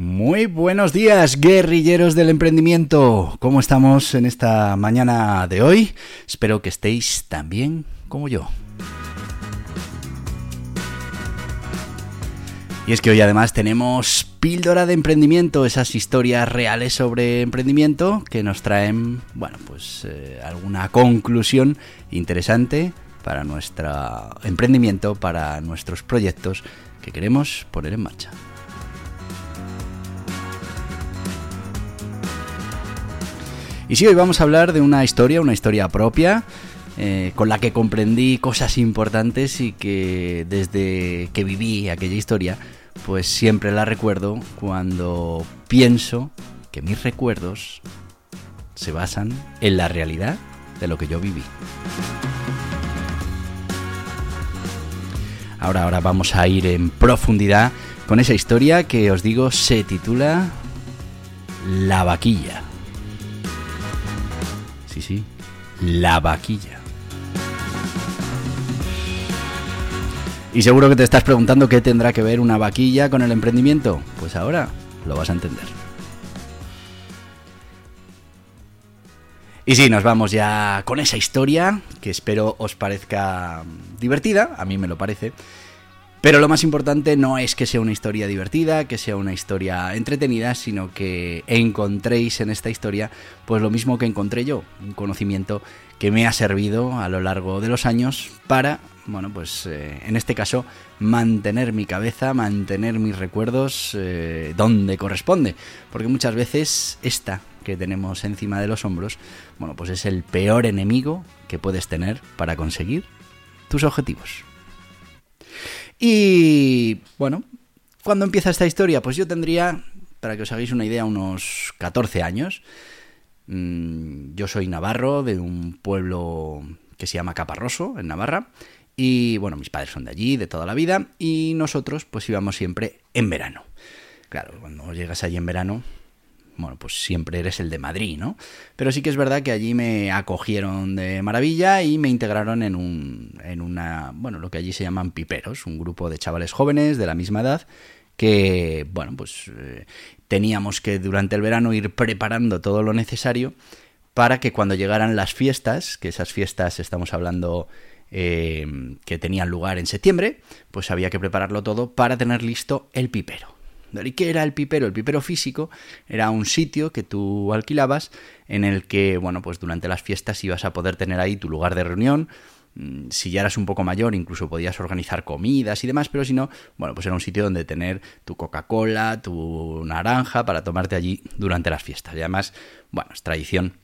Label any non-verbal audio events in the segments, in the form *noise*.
Muy buenos días, guerrilleros del emprendimiento. ¿Cómo estamos en esta mañana de hoy? Espero que estéis tan bien como yo. Y es que hoy además tenemos píldora de emprendimiento, esas historias reales sobre emprendimiento que nos traen, bueno, pues eh, alguna conclusión interesante para nuestro emprendimiento, para nuestros proyectos que queremos poner en marcha. Y sí, hoy vamos a hablar de una historia, una historia propia, eh, con la que comprendí cosas importantes y que desde que viví aquella historia, pues siempre la recuerdo cuando pienso que mis recuerdos se basan en la realidad de lo que yo viví. Ahora, ahora vamos a ir en profundidad con esa historia que os digo se titula La vaquilla. Sí, sí, la vaquilla. Y seguro que te estás preguntando qué tendrá que ver una vaquilla con el emprendimiento. Pues ahora lo vas a entender. Y sí, nos vamos ya con esa historia que espero os parezca divertida, a mí me lo parece. Pero lo más importante no es que sea una historia divertida, que sea una historia entretenida, sino que encontréis en esta historia pues lo mismo que encontré yo, un conocimiento que me ha servido a lo largo de los años para, bueno, pues eh, en este caso mantener mi cabeza, mantener mis recuerdos eh, donde corresponde, porque muchas veces esta que tenemos encima de los hombros, bueno, pues es el peor enemigo que puedes tener para conseguir tus objetivos. Y bueno, ¿cuándo empieza esta historia? Pues yo tendría, para que os hagáis una idea, unos 14 años. Mm, yo soy navarro de un pueblo que se llama Caparroso, en Navarra. Y bueno, mis padres son de allí, de toda la vida. Y nosotros pues íbamos siempre en verano. Claro, cuando llegas allí en verano, bueno, pues siempre eres el de Madrid, ¿no? Pero sí que es verdad que allí me acogieron de maravilla y me integraron en un, en una, bueno, lo que allí se llaman piperos, un grupo de chavales jóvenes de la misma edad que, bueno, pues eh, teníamos que durante el verano ir preparando todo lo necesario para que cuando llegaran las fiestas, que esas fiestas estamos hablando eh, que tenían lugar en septiembre, pues había que prepararlo todo para tener listo el pipero. ¿Y qué era el pipero? El pipero físico era un sitio que tú alquilabas en el que, bueno, pues durante las fiestas ibas a poder tener ahí tu lugar de reunión. Mm, si ya eras un poco mayor, incluso podías organizar comidas y demás, pero si no, bueno, pues era un sitio donde tener tu Coca-Cola, tu naranja para tomarte allí durante las fiestas. Y además, bueno, es tradición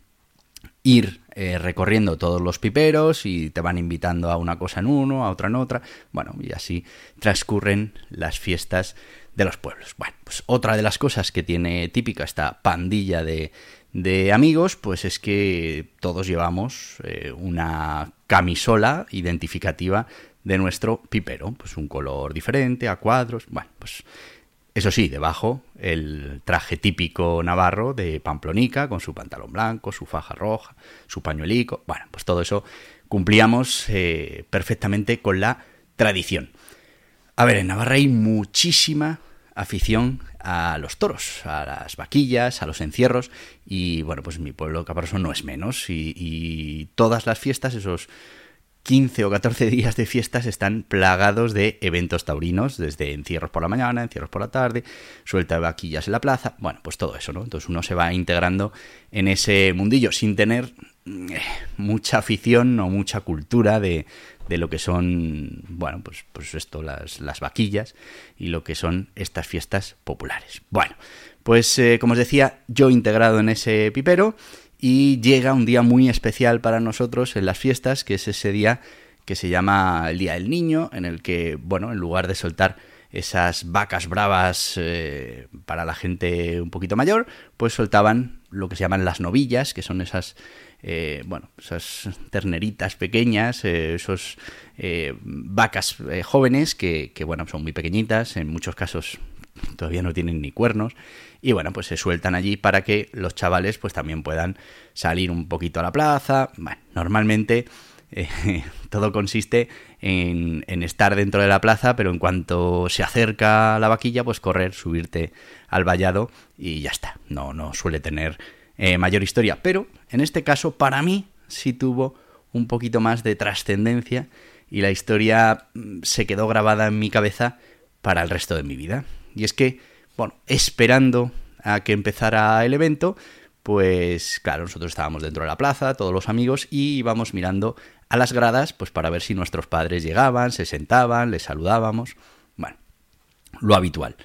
ir eh, recorriendo todos los piperos y te van invitando a una cosa en uno, a otra en otra. Bueno, y así transcurren las fiestas de los pueblos. Bueno, pues otra de las cosas que tiene típica esta pandilla de, de amigos, pues es que todos llevamos eh, una camisola identificativa de nuestro pipero, pues un color diferente, a cuadros, bueno, pues eso sí, debajo el traje típico navarro de Pamplonica, con su pantalón blanco, su faja roja, su pañuelico, bueno, pues todo eso cumplíamos eh, perfectamente con la tradición. A ver, en Navarra hay muchísima afición a los toros, a las vaquillas, a los encierros y bueno, pues mi pueblo Caparroso no es menos y, todas las fiestas, esos 15 o 14 días de fiestas están plagados de eventos taurinos, desde encierros por la mañana, encierros por la tarde, suelta de vaquillas en la plaza, bueno, pues todo eso, ¿no? Entonces uno se va integrando en ese mundillo sin tener eh, mucha afición o mucha cultura de, de lo que son, bueno, pues, pues esto, las, las vaquillas y lo que son estas fiestas populares. Bueno, pues eh, como os decía, yo integrado en ese pipero y llega un día muy especial para nosotros en las fiestas, que es ese día que se llama el Día del Niño, en el que, bueno, en lugar de soltar esas vacas bravas eh, para la gente un poquito mayor, pues soltaban lo que se llaman las novillas, que son esas, eh, bueno, esas terneritas pequeñas, eh, esos vacas jóvenes que, que, bueno, son muy pequeñitas, en muchos casos todavía no tienen ni cuernos, y bueno, pues se sueltan allí para que los chavales pues también puedan salir un poquito a la plaza. Bueno, normalmente *laughs* todo consiste en, estar dentro de la plaza, pero en cuanto se acerca la vaquilla, pues correr, subirte al vallado y ya está. No, no suele tener eh, mayor historia. Pero en este caso, para mí, sí tuvo un poquito más de trascendencia y la historia mm, se quedó grabada en mi cabeza para el resto de mi vida. Y es que, bueno, esperando a que empezara el evento, pues claro, nosotros estábamos dentro de la plaza, todos los amigos, y íbamos mirando a las gradas, pues para ver si nuestros padres llegaban, se sentaban, les saludábamos. Bueno, lo habitual.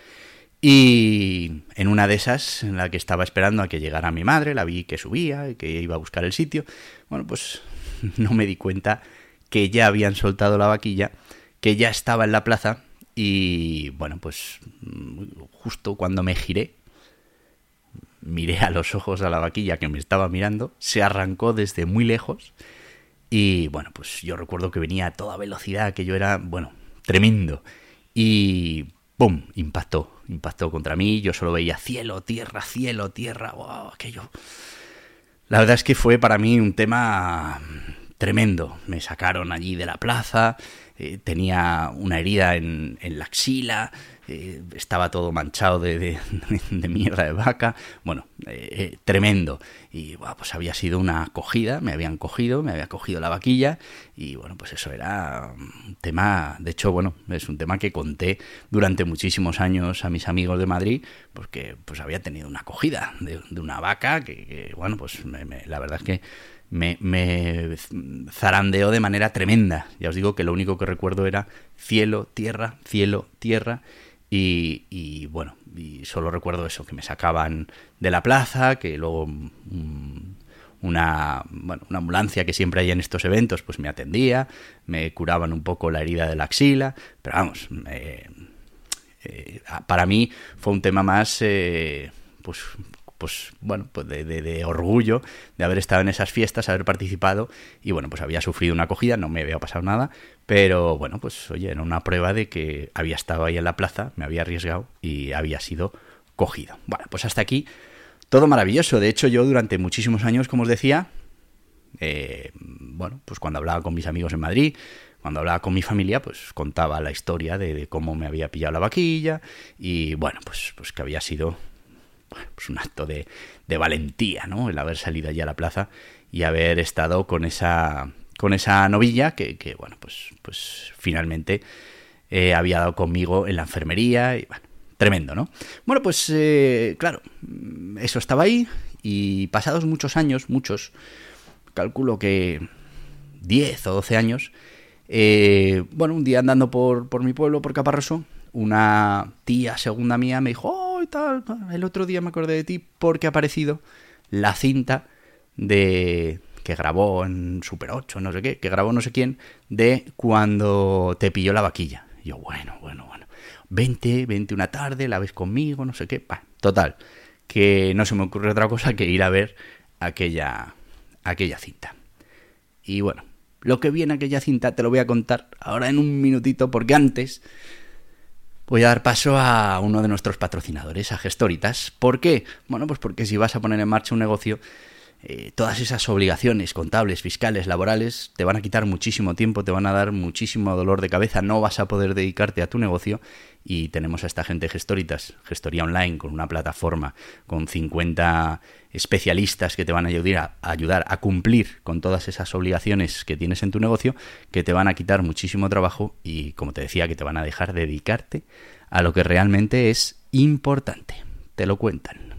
Y en una de esas, en la que estaba esperando a que llegara mi madre, la vi que subía y que iba a buscar el sitio, bueno, pues *laughs* no me di cuenta que ya habían soltado la vaquilla, que ya estaba en la plaza y bueno, pues justo cuando me giré, miré a los ojos a la vaquilla que me estaba mirando, se arrancó desde muy lejos y bueno, pues yo recuerdo que venía a toda velocidad, que yo era, bueno, tremendo. Y ¡pum! Impactó, impactó contra mí. Yo solo veía cielo, tierra, cielo, tierra. ¡Wow! Aquello. La verdad es que fue para mí un tema tremendo. Me sacaron allí de la plaza, eh, tenía una herida en, en la axila, eh, estaba todo manchado de, mierda de vaca, bueno, eh, eh, tremendo. Y bueno, pues había sido una acogida, me habían cogido, me había cogido la vaquilla y bueno, pues eso era un tema, de hecho, bueno, es un tema que conté durante muchísimos años a mis amigos de Madrid, porque pues había tenido una acogida de, una vaca que, bueno, pues la verdad es que me, zarandeó de manera tremenda. Ya os digo que lo único que recuerdo era cielo, tierra, cielo, tierra. Y, bueno, y solo recuerdo eso, que me sacaban de la plaza, que luego mm, una, bueno, una ambulancia que siempre hay en estos eventos, pues me atendía, me curaban un poco la herida de la axila, pero vamos, eh, para mí fue un tema más, eh, pues pues bueno, pues de, orgullo de haber estado en esas fiestas, haber participado y bueno, pues había sufrido una acogida, no me había pasado nada, pero bueno, pues oye, era una prueba de que había estado ahí en la plaza, me había arriesgado y había sido cogido. Bueno, pues hasta aquí todo maravilloso. De hecho, yo durante muchísimos años, como os decía, eh, bueno, pues cuando hablaba con mis amigos en Madrid, cuando hablaba con mi familia, pues contaba la historia de, cómo me había pillado la vaquilla y bueno, pues, pues que había sido pues un acto de, valentía, ¿no? El haber salido allí a la plaza y haber estado con esa, con esa novilla que, bueno, pues, pues finalmente eh, había dado conmigo en la enfermería y bueno, tremendo, ¿no? Bueno, pues eh, claro, eso estaba ahí y pasados muchos años, muchos, calculo que 10 o 12 años, eh, bueno, un día andando por, por mi pueblo, por Caparroso, una tía segunda mía me dijo, tal, el otro día me acordé de ti porque ha aparecido la cinta de que grabó en Super 8, no sé qué, que grabó no sé quién, de cuando te pilló la vaquilla. yo, bueno, bueno, bueno, vente, vente una tarde, la ves conmigo, no sé qué. total, que no se me ocurre otra cosa que ir a ver aquella, aquella cinta. Y bueno, lo que vi en aquella cinta te lo voy a contar ahora en un minutito, porque antes voy a dar paso a uno de nuestros patrocinadores, a Gestoritas. ¿Por qué? Bueno, pues porque si vas a poner en marcha un negocio, eh, todas esas obligaciones contables, fiscales, laborales, te van a quitar muchísimo tiempo, te van a dar muchísimo dolor de cabeza, no vas a poder dedicarte a tu negocio y tenemos a esta gente gestoritas, gestoría online, con una plataforma, con 50 especialistas que te van a ayudar a, ayudar a cumplir con todas esas obligaciones que tienes en tu negocio, que te van a quitar muchísimo trabajo y, como te decía, que te van a dejar dedicarte a lo que realmente es importante. Te lo cuentan.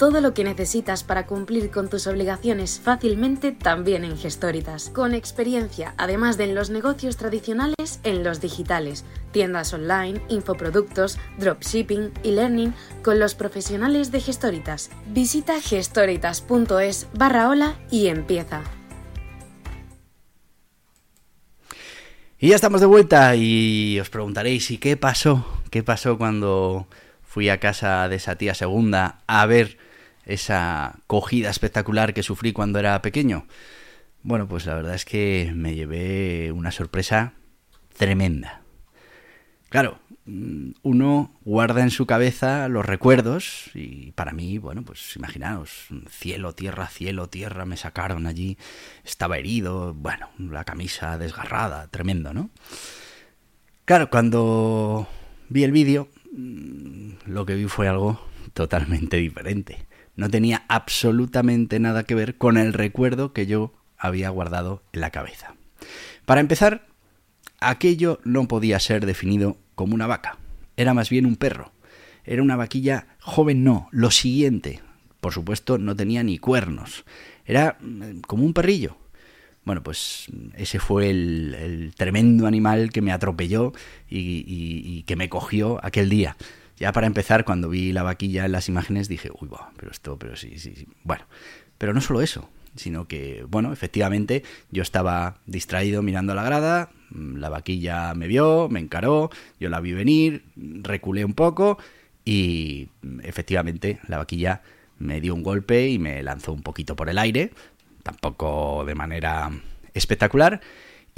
todo lo que necesitas para cumplir con tus obligaciones fácilmente también en Gestoritas. Con experiencia, además de en los negocios tradicionales, en los digitales, tiendas online, infoproductos, dropshipping y learning con los profesionales de Gestoritas. Visita gestoritas.es barra hola y empieza. Y ya estamos de vuelta y os preguntaréis, ¿y qué pasó? ¿Qué pasó cuando fui a casa de esa tía segunda a ver esa cogida espectacular que sufrí cuando era pequeño? Bueno, pues la verdad es que me llevé una sorpresa tremenda. Claro, mm, uno guarda en su cabeza los recuerdos y para mí, bueno, pues imaginaos, cielo, tierra, cielo, tierra, me sacaron allí, estaba herido, bueno, la camisa desgarrada, tremendo, ¿no? Claro, cuando vi el vídeo, mm, lo que vi fue algo totalmente diferente. No tenía absolutamente nada que ver con el recuerdo que yo había guardado en la cabeza. Para empezar, aquello no podía ser definido como una vaca, era más bien un perro. Era una vaquilla joven, no, lo siguiente. Por supuesto, no tenía ni cuernos. Era mm, como un perrillo. Bueno, pues ese fue el, tremendo animal que me atropelló y, que me cogió aquel día. Ya para empezar, cuando vi la vaquilla en las imágenes dije, uy, pero esto, pero sí, sí, sí. Bueno, pero no solo eso, sino que, bueno, efectivamente yo estaba distraído mirando la grada, la vaquilla me vio, me encaró, yo la vi venir, reculé un poco y efectivamente la vaquilla me dio un golpe y me lanzó un poquito por el aire, tampoco de manera espectacular,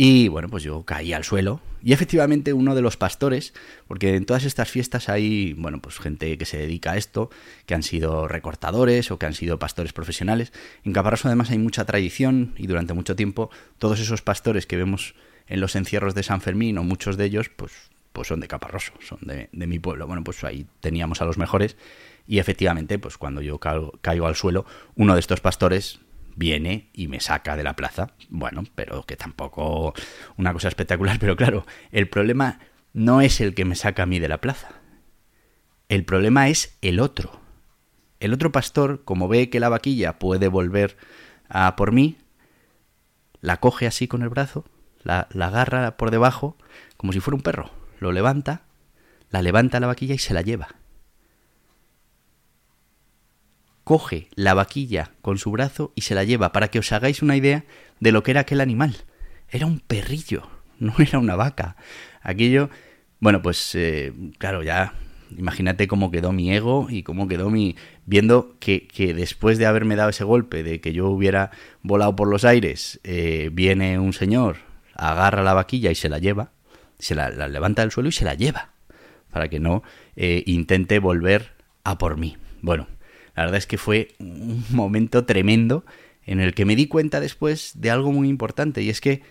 y bueno, pues yo caí al suelo. Y efectivamente uno de los pastores, porque en todas estas fiestas hay, bueno, pues gente que se dedica a esto, que han sido recortadores o que han sido pastores profesionales. En Caparroso además hay mucha tradición y durante mucho tiempo todos esos pastores que vemos en los encierros de San Fermín o muchos de ellos, pues, pues son de Caparroso, son de, mi pueblo. Bueno, pues ahí teníamos a los mejores y efectivamente, pues cuando yo caigo al suelo, uno de estos pastores viene y me saca de la plaza. Bueno, pero que tampoco una cosa espectacular, pero claro, el problema no es el que me saca a mí de la plaza. El problema es el otro. El otro pastor, como ve que la vaquilla puede volver a por mí, la coge así con el brazo, la, la agarra por debajo, como si fuera un perro, lo levanta, la levanta la vaquilla y se la lleva. Coge la vaquilla con su brazo y se la lleva, para que os hagáis una idea de lo que era aquel animal. Era un perrillo, *laughs* no era una vaca. Aquello, bueno, pues eh, claro, ya imagínate cómo quedó mi ego y cómo quedó mi... viendo que, que, después de haberme dado ese golpe, de que yo hubiera volado por los aires, eh, viene un señor, agarra la vaquilla y se la lleva, se la, levanta del suelo y se la lleva, para que no eh, intente volver a por mí. Bueno, la verdad es que fue un momento tremendo en el que me di cuenta después de algo muy importante y es que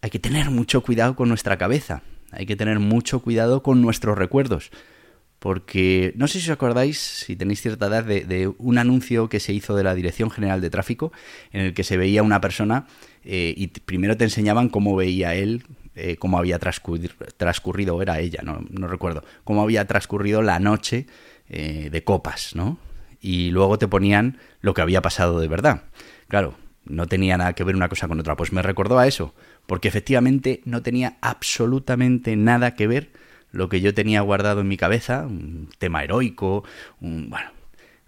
hay que tener mucho cuidado con nuestra cabeza, hay que tener mucho cuidado con nuestros recuerdos. Porque no sé si os acordáis, si tenéis cierta edad, de, un anuncio que se hizo de la Dirección General de Tráfico, en el que se veía una persona eh, y primero te enseñaban cómo veía él, eh, cómo había transcurrido, transcurrido, era ella, no, no, recuerdo, cómo había transcurrido la noche eh, de copas, ¿no? Y luego te ponían lo que había pasado de verdad. Claro, no tenía nada que ver una cosa con otra. Pues me recordó a eso, porque efectivamente no tenía absolutamente nada que ver lo que yo tenía guardado en mi cabeza, un tema heroico, bueno,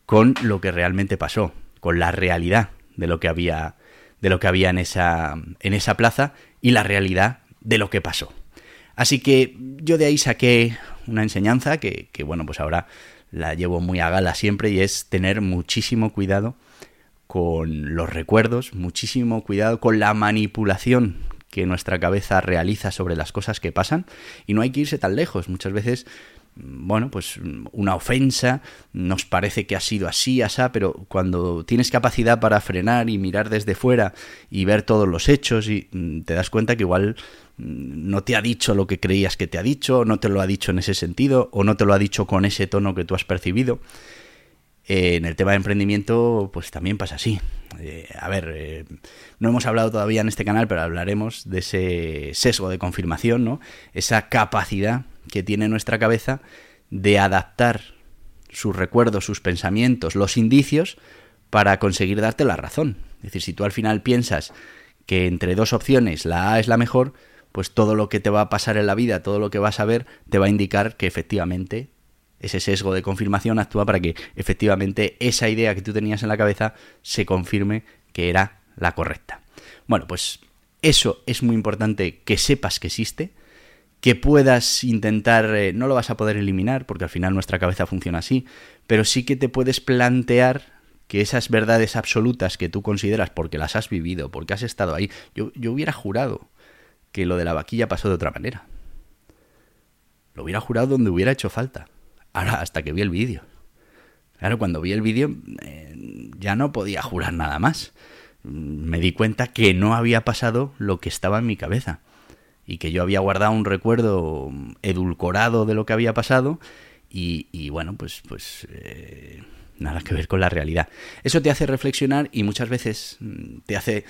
con lo que realmente pasó, con la realidad de lo que había de lo que había en esa en esa plaza y la realidad de lo que pasó. Así que yo de ahí saqué una enseñanza que, que bueno, pues ahora la llevo muy a gala siempre y es tener muchísimo cuidado con los recuerdos, muchísimo cuidado con la manipulación que nuestra cabeza realiza sobre las cosas que pasan y no hay que irse tan lejos. Muchas veces, bueno, pues una ofensa nos parece que ha sido así, asá, pero cuando tienes capacidad para frenar y mirar desde fuera y ver todos los hechos y mm, te das cuenta que igual no te ha dicho lo que creías que te ha dicho, no te lo ha dicho en ese sentido, o no te lo ha dicho con ese tono que tú has percibido. eh, en el tema de emprendimiento, pues también pasa así. Eh, a ver, eh, no hemos hablado todavía en este canal, pero hablaremos de ese sesgo de confirmación, ¿no? Esa capacidad que tiene nuestra cabeza de adaptar sus recuerdos, sus pensamientos, los indicios para conseguir darte la razón. Es decir, si tú al final piensas que entre dos opciones la A es la mejor, pues todo lo que te va a pasar en la vida, todo lo que vas a ver, te va a indicar que efectivamente ese sesgo de confirmación actúa para que efectivamente esa idea que tú tenías en la cabeza se confirme que era la correcta. Bueno, pues eso es muy importante que sepas que existe, que puedas intentar, eh, no lo vas a poder eliminar porque al final nuestra cabeza funciona así, pero sí que te puedes plantear que esas verdades absolutas que tú consideras porque las has vivido, porque has estado ahí, yo, yo hubiera jurado que lo de la vaquilla pasó de otra manera. Lo hubiera jurado donde hubiera hecho falta Ahora, hasta que vi el vídeo. Claro, cuando vi el vídeo eh, ya no podía jurar nada más. Me di cuenta que no había pasado lo que estaba en mi cabeza y que yo había guardado un recuerdo edulcorado de lo que había pasado y, bueno, pues, pues eh, nada que ver con la realidad. Eso te hace reflexionar y muchas veces mm, te hace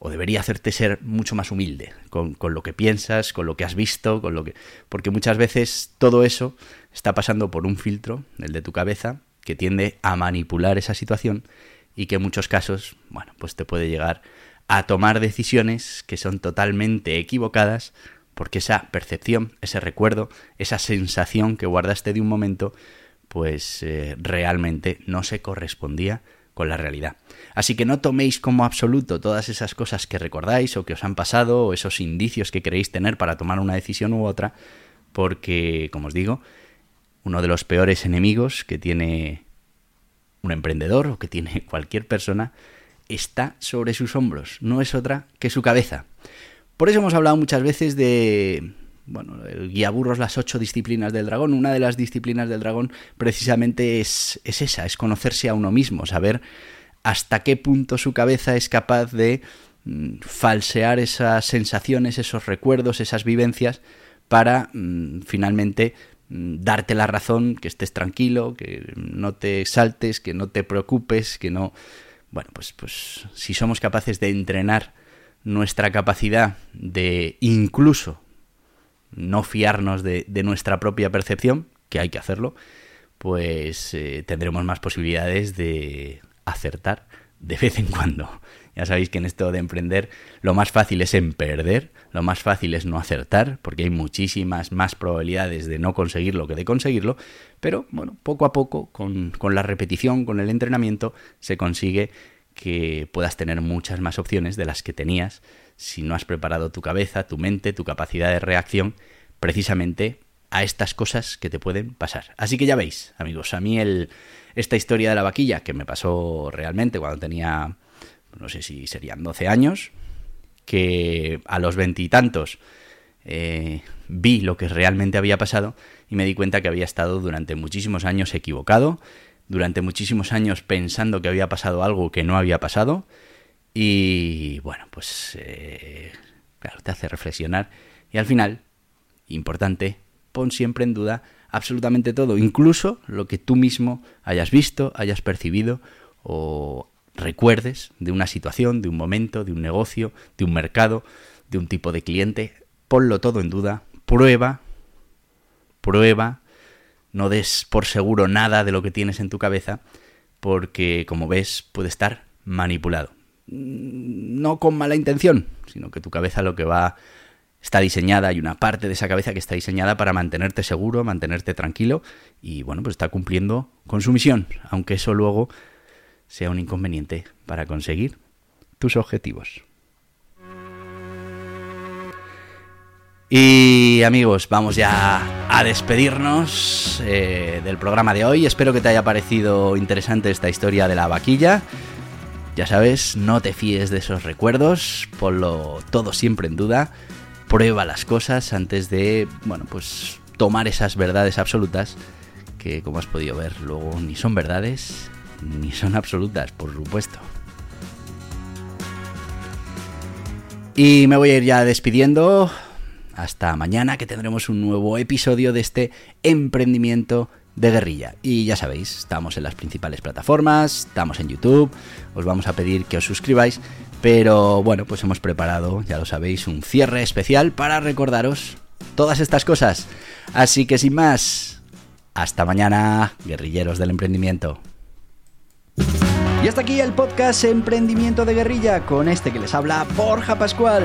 o debería hacerte ser mucho más humilde con, con, lo que piensas, con lo que has visto, con lo que. Porque muchas veces todo eso está pasando por un filtro, el de tu cabeza, que tiende a manipular esa situación y que en muchos casos, bueno, pues te puede llegar a tomar decisiones que son totalmente equivocadas porque esa percepción, ese recuerdo, esa sensación que guardaste de un momento, pues eh, realmente no se correspondía con la realidad. Así que no toméis como absoluto todas esas cosas que recordáis o que os han pasado o esos indicios que queréis tener para tomar una decisión u otra, porque, como os digo, uno de los peores enemigos que tiene un emprendedor o que tiene *laughs* cualquier persona está sobre sus hombros, no es otra que su cabeza. Por eso hemos hablado muchas veces de, bueno, el guía burros, las ocho disciplinas del dragón. Una de las disciplinas del dragón precisamente es, es esa, es conocerse a uno mismo, saber hasta qué punto su cabeza es capaz de mm, falsear esas sensaciones, esos recuerdos, esas vivencias, para mm, finalmente Mm, darte la razón, que estés tranquilo, que no te saltes, que no te preocupes, que no... Bueno, pues, pues si somos capaces de entrenar nuestra capacidad de incluso no fiarnos de, nuestra propia percepción, que hay que hacerlo, pues eh, tendremos más posibilidades de acertar de vez en cuando. *laughs* Ya sabéis que en esto de emprender lo más fácil es en perder, lo más fácil es no acertar, porque hay muchísimas más probabilidades de no conseguirlo que de conseguirlo, pero bueno, poco a poco, con, con la repetición, con el entrenamiento, se consigue que puedas tener muchas más opciones de las que tenías si no has preparado tu cabeza, tu mente, tu capacidad de reacción precisamente a estas cosas que te pueden pasar. Así que ya veis, amigos, a mí el, esta historia de la vaquilla, que me pasó realmente cuando tenía, no sé si serían 12 años, que a los veintitantos eh, vi lo que realmente había pasado y me di cuenta que había estado durante muchísimos años equivocado, durante muchísimos años pensando que había pasado algo que no había pasado y bueno, pues eh, claro, te hace reflexionar y al final, importante, pon siempre en duda absolutamente todo, incluso lo que tú mismo hayas visto, hayas percibido o recuerdes de una situación, de un momento, de un negocio, de un mercado, de un tipo de cliente, ponlo todo en duda, prueba, prueba, no des por seguro nada de lo que tienes en tu cabeza, porque como ves puede estar manipulado. No con mala intención, sino que tu cabeza lo que va está diseñada, hay una parte de esa cabeza que está diseñada para mantenerte seguro, mantenerte tranquilo y bueno, pues está cumpliendo con su misión, aunque eso luego sea un inconveniente para conseguir tus objetivos. Y amigos, vamos ya a despedirnos eh, del programa de hoy. Espero que te haya parecido interesante esta historia de la vaquilla. Ya sabes, no te fíes de esos recuerdos, ponlo todo siempre en duda, prueba las cosas antes de, bueno, pues tomar esas verdades absolutas que, como has podido ver, luego ni son verdades ni son absolutas, por supuesto. Y me voy a ir ya despidiendo. Hasta mañana que tendremos un nuevo episodio de este emprendimiento de guerrilla. Y ya sabéis, estamos en las principales plataformas, estamos en YouTube, os vamos a pedir que os suscribáis, pero bueno, pues hemos preparado, ya lo sabéis, un cierre especial para recordaros todas estas cosas. Así que sin más, hasta mañana, guerrilleros del emprendimiento. Y hasta aquí el podcast Emprendimiento de Guerrilla con este que les habla Borja Pascual.